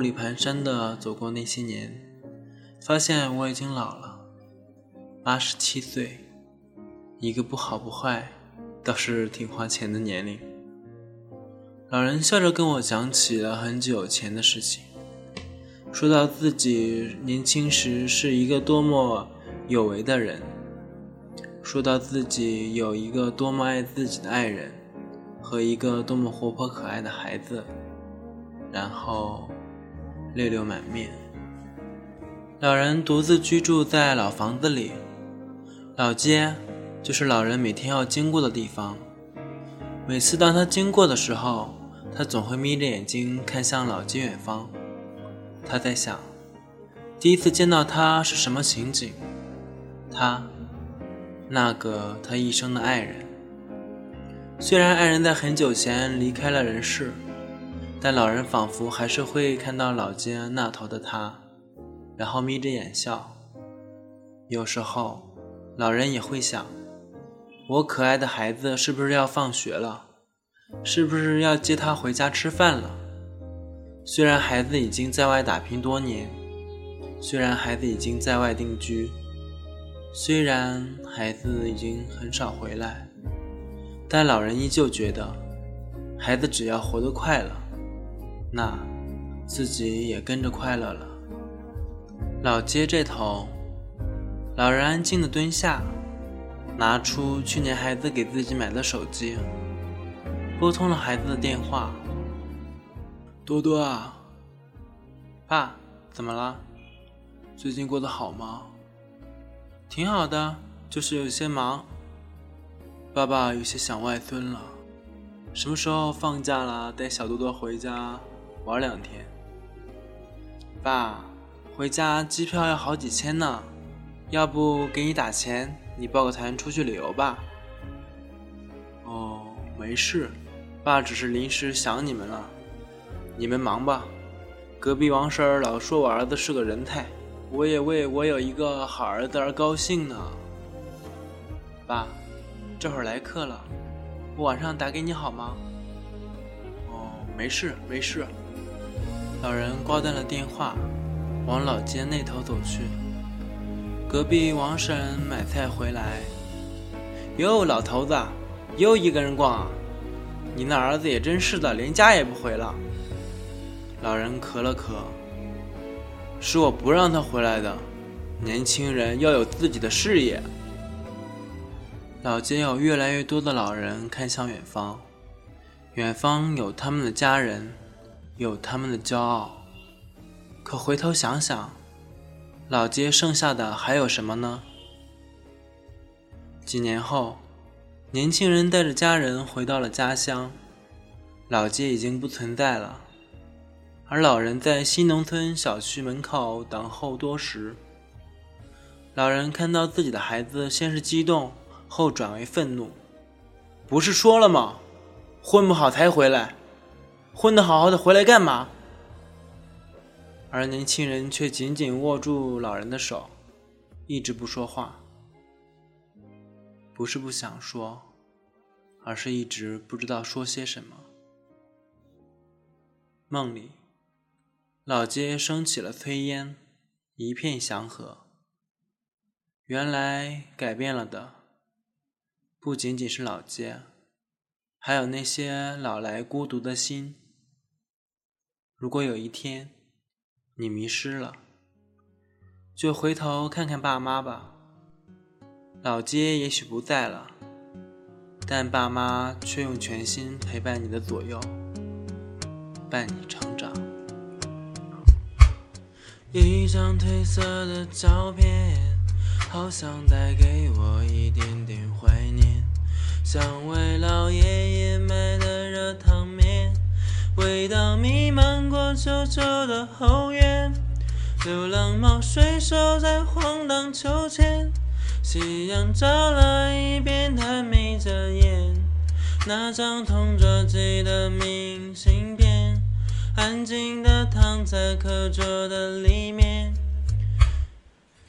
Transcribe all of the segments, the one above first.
步履蹒跚地走过那些年，发现我已经老了，八十七岁，一个不好不坏，倒是挺花钱的年龄。老人笑着跟我讲起了很久前的事情，说到自己年轻时是一个多么有为的人，说到自己有一个多么爱自己的爱人和一个多么活泼可爱的孩子，然后泪流满面。老人独自居住在老房子里，老街就是老人每天要经过的地方。每次当他经过的时候，他总会眯着眼睛看向老街远方。他在想，第一次见到他是什么情景？他，那个他一生的爱人。虽然爱人在很久前离开了人世，但老人仿佛还是会看到老街那头的他，然后眯着眼笑。有时候，老人也会想：我可爱的孩子是不是要放学了？是不是要接他回家吃饭了？虽然孩子已经在外打拼多年，虽然孩子已经在外定居，虽然孩子已经很少回来，但老人依旧觉得，孩子只要活得快乐，那自己也跟着快乐了。老街这头，老人安静地蹲下，拿出去年孩子给自己买的手机。拨通了孩子的电话，多多啊，爸，怎么了？最近过得好吗？挺好的，就是有些忙。爸爸有些想外孙了，什么时候放假了，带小多多回家玩两天？爸，回家机票要好几千呢，要不给你打钱，你报个团出去旅游吧？哦，没事。爸只是临时想你们了，你们忙吧。隔壁王婶儿老说我儿子是个人才，我也为我有一个好儿子而高兴呢。爸，这会儿来客了，我晚上打给你好吗？哦，没事没事。老人挂断了电话，往老街那头走去。隔壁王婶买菜回来，哟，老头子，又一个人逛啊？你那儿子也真是的，连家也不回了。老人咳了咳，是我不让他回来的。年轻人要有自己的事业。老街有越来越多的老人看向远方，远方有他们的家人，有他们的骄傲。可回头想想，老街剩下的还有什么呢？几年后。年轻人带着家人回到了家乡，老街已经不存在了，而老人在新农村小区门口等候多时。老人看到自己的孩子，先是激动，后转为愤怒：“不是说了吗？混不好才回来，混得好好的回来干嘛？”而年轻人却紧紧握住老人的手，一直不说话。不是不想说，而是一直不知道说些什么。梦里，老街升起了炊烟，一片祥和。原来改变了的，不仅仅是老街，还有那些老来孤独的心。如果有一天你迷失了，就回头看看爸妈吧。老街也许不在了，但爸妈却用全心陪伴你的左右，伴你成长。一张褪色的照片，好像带给我一点点怀念。像为老爷爷买的热汤面，味道弥漫过旧旧的后院。流浪猫睡熟在荒荡秋千。夕阳照了一遍，他眯着眼。那张同桌寄的明信片，安静的躺在课桌的里面。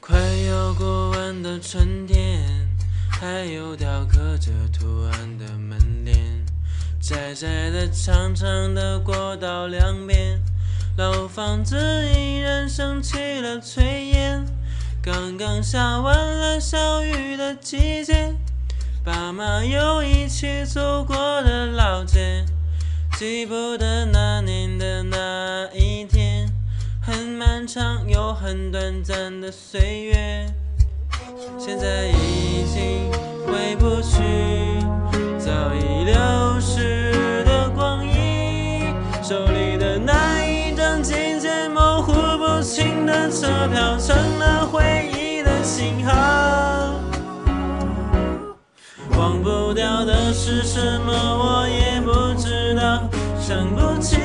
快要过完的春天，还有雕刻着图案的门帘。窄窄的、长长的过道两边，老房子依然升起了炊烟，刚刚下完了小雨的季节，爸妈又一起走过的老街，记不得那年的那一天，很漫长又很短暂的岁月，现在已经回不去，早已流逝的光阴，手里的那一张渐渐模糊不清的车票，成了回忆的信号。忘不掉的是什么，我也不知道，想不起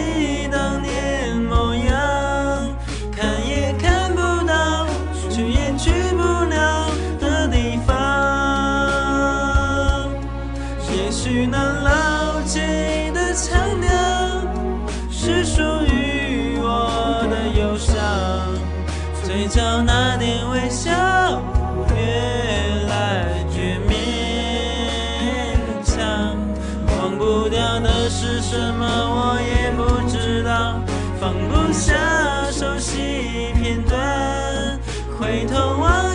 到那点微笑越来越勉强。忘不掉的是什么，我也不知道，放不下熟悉片段，回头望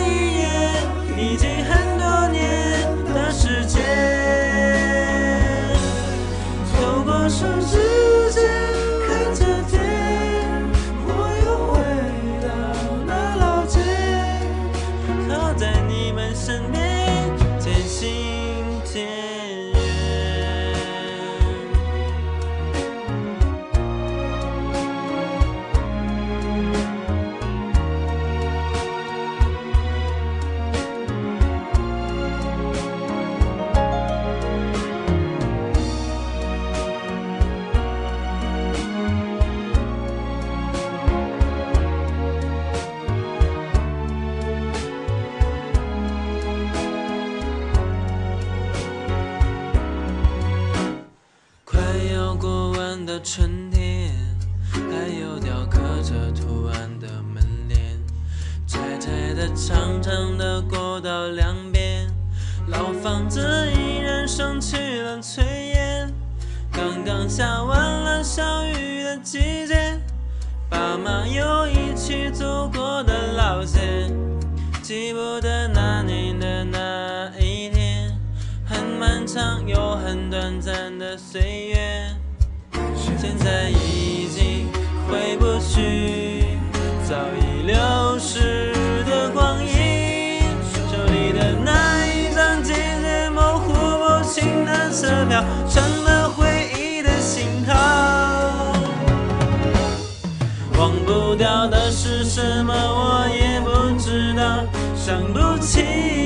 着图案的门帘，窄窄的、长长的过道两边，老房子依然升起了炊烟。刚刚下完了小雨的季节，爸妈又一起走过的老街，记不得那年的那一天，很漫长又很短暂的岁月，现在已回不去，早已流逝的光阴，手里的那一张渐渐模糊不清的车票，成了回忆的信号。忘不掉的是什么，我也不知道，想不起